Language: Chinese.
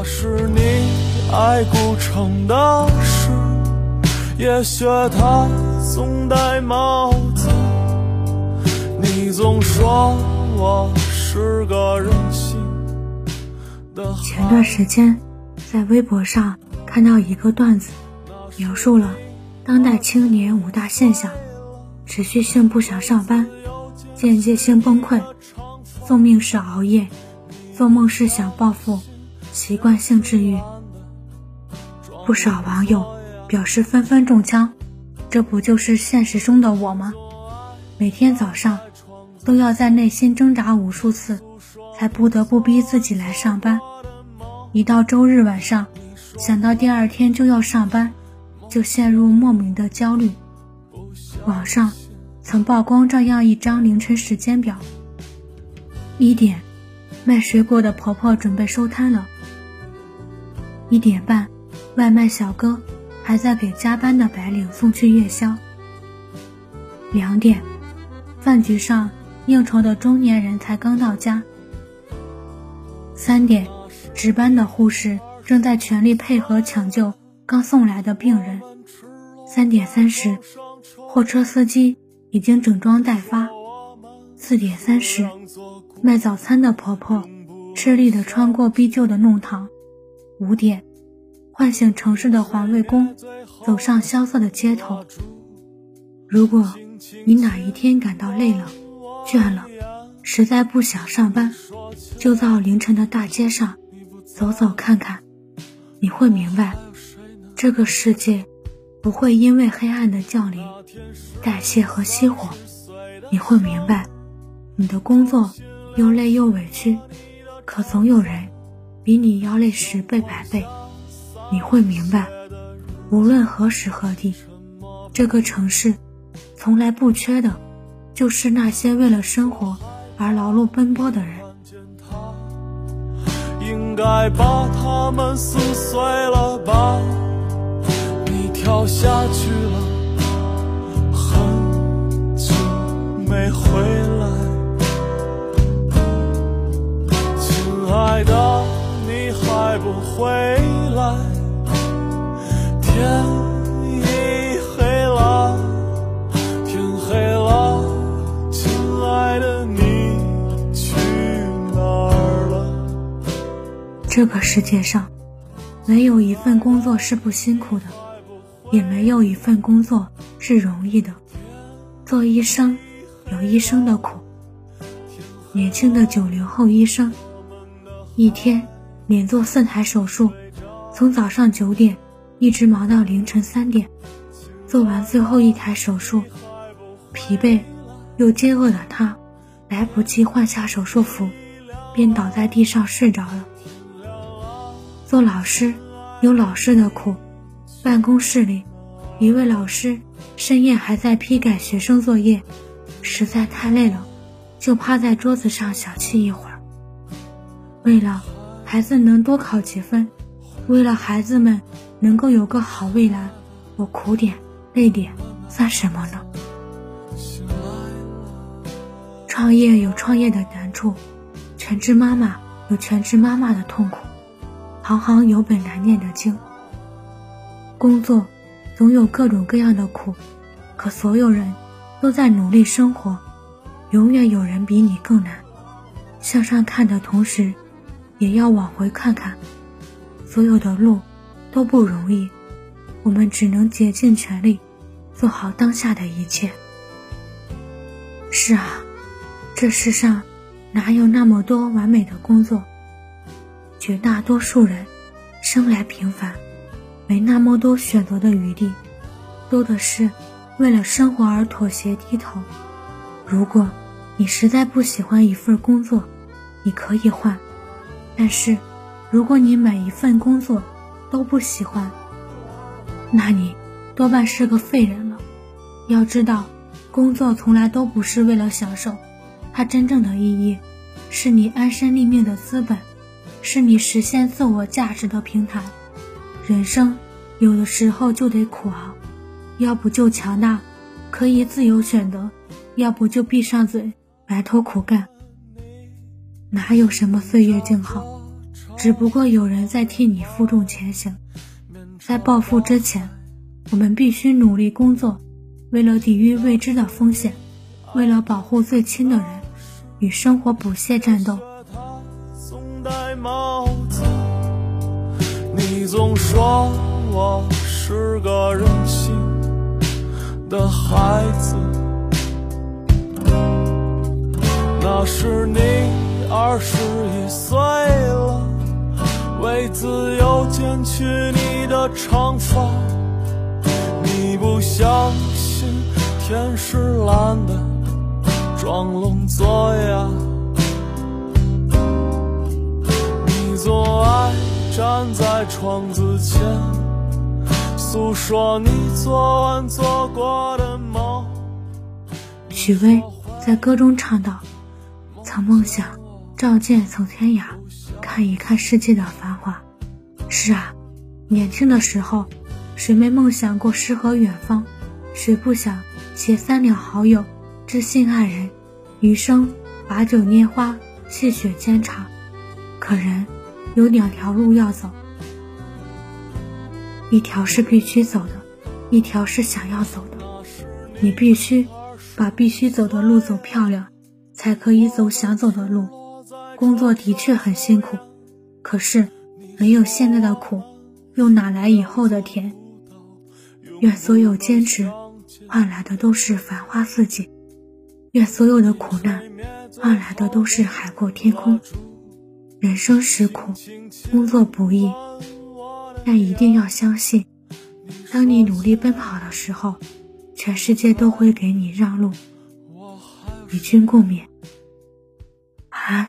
那是你爱古城的事，也学他总戴帽子。你总说我是个任性的。前段时间，在微博上看到一个段子，描述了当代青年五大现象：持续性不想上班，间接性崩溃，送命是熬夜，做梦是想暴富，习惯性治愈。不少网友表示纷纷中枪，这不就是现实中的我吗？每天早上都要在内心挣扎无数次，才不得不逼自己来上班。一到周日晚上，想到第二天就要上班，就陷入莫名的焦虑。网上曾曝光这样一张凌晨时间表：一点，卖水果的婆婆准备收摊了；一点半，外卖小哥还在给加班的白领送去夜宵；两点，饭局上应酬的中年人才刚到家；三点，值班的护士正在全力配合抢救刚送来的病人；三点三十，货车司机已经整装待发；四点三十，卖早餐的婆婆吃力地穿过逼旧的弄堂；五点，唤醒城市的环卫工走上萧瑟的街头。如果你哪一天感到累了、倦了，实在不想上班，就到凌晨的大街上走走看看，你会明白，这个世界不会因为黑暗的降临代谢和熄火。你会明白，你的工作又累又委屈，可总有人比你要累十倍百倍。你会明白，无论何时何地，这个城市从来不缺的，就是那些为了生活而劳碌奔波的人。应该把他们撕碎了吧？你跳下去了，这个世界上，没有一份工作是不辛苦的，也没有一份工作是容易的。做医生有医生的苦。年轻的九零后医生，一天连做四台手术，从早上九点一直忙到凌晨三点。做完最后一台手术，疲惫又饥饿的他，来不及换下手术服，便倒在地上睡着了。做老师有老师的苦，办公室里，一位老师深夜还在批改学生作业，实在太累了，就趴在桌子上小憩一会儿。为了孩子能多考几分，为了孩子们能够有个好未来，我苦点累点算什么呢？创业有创业的难处，全职妈妈有全职妈妈的痛苦。行行有本难念的经。工作总有各种各样的苦，可所有人都在努力生活，永远有人比你更难。向上看的同时，也要往回看看，所有的路都不容易，我们只能竭尽全力做好当下的一切。是啊，这世上哪有那么多完美的工作？绝大多数人生来平凡，没那么多选择的余地，多的是为了生活而妥协低头。如果你实在不喜欢一份工作，你可以换；但是如果你每一份工作都不喜欢，那你多半是个废人了。要知道，工作从来都不是为了享受，它真正的意义是你安身立命的资本。是你实现自我价值的平台。人生有的时候就得苦熬，要不就强大，可以自由选择；要不就闭上嘴，埋头苦干。哪有什么岁月静好，只不过有人在替你负重前行。在暴富之前，我们必须努力工作，为了抵御未知的风险，为了保护最亲的人，与生活不懈战斗。帽子你总说我是个任性的孩子，那是你二十一岁了，为自由剪去你的长发。你不相信天是蓝的，装聋作哑。你总爱站在窗子前，诉说你昨晚做过的梦。许巍在歌中唱道：“曾梦想照剑走天涯，看一看世界的繁华。”是啊，年轻的时候，谁没梦想过诗和远方？谁不想携三两好友，知心爱人，余生把酒拈花，细雪兼茶？可人有两条路要走，一条是必须走的，一条是想要走的。你必须把必须走的路走漂亮，才可以走想走的路。工作的确很辛苦，可是。没有现在的苦，又哪来以后的甜？愿所有坚持换来的都是繁花似锦，愿所有的苦难换来的都是海阔天空。人生实苦，工作不易，但一定要相信，当你努力奔跑的时候，全世界都会给你让路。与君共勉，晚安。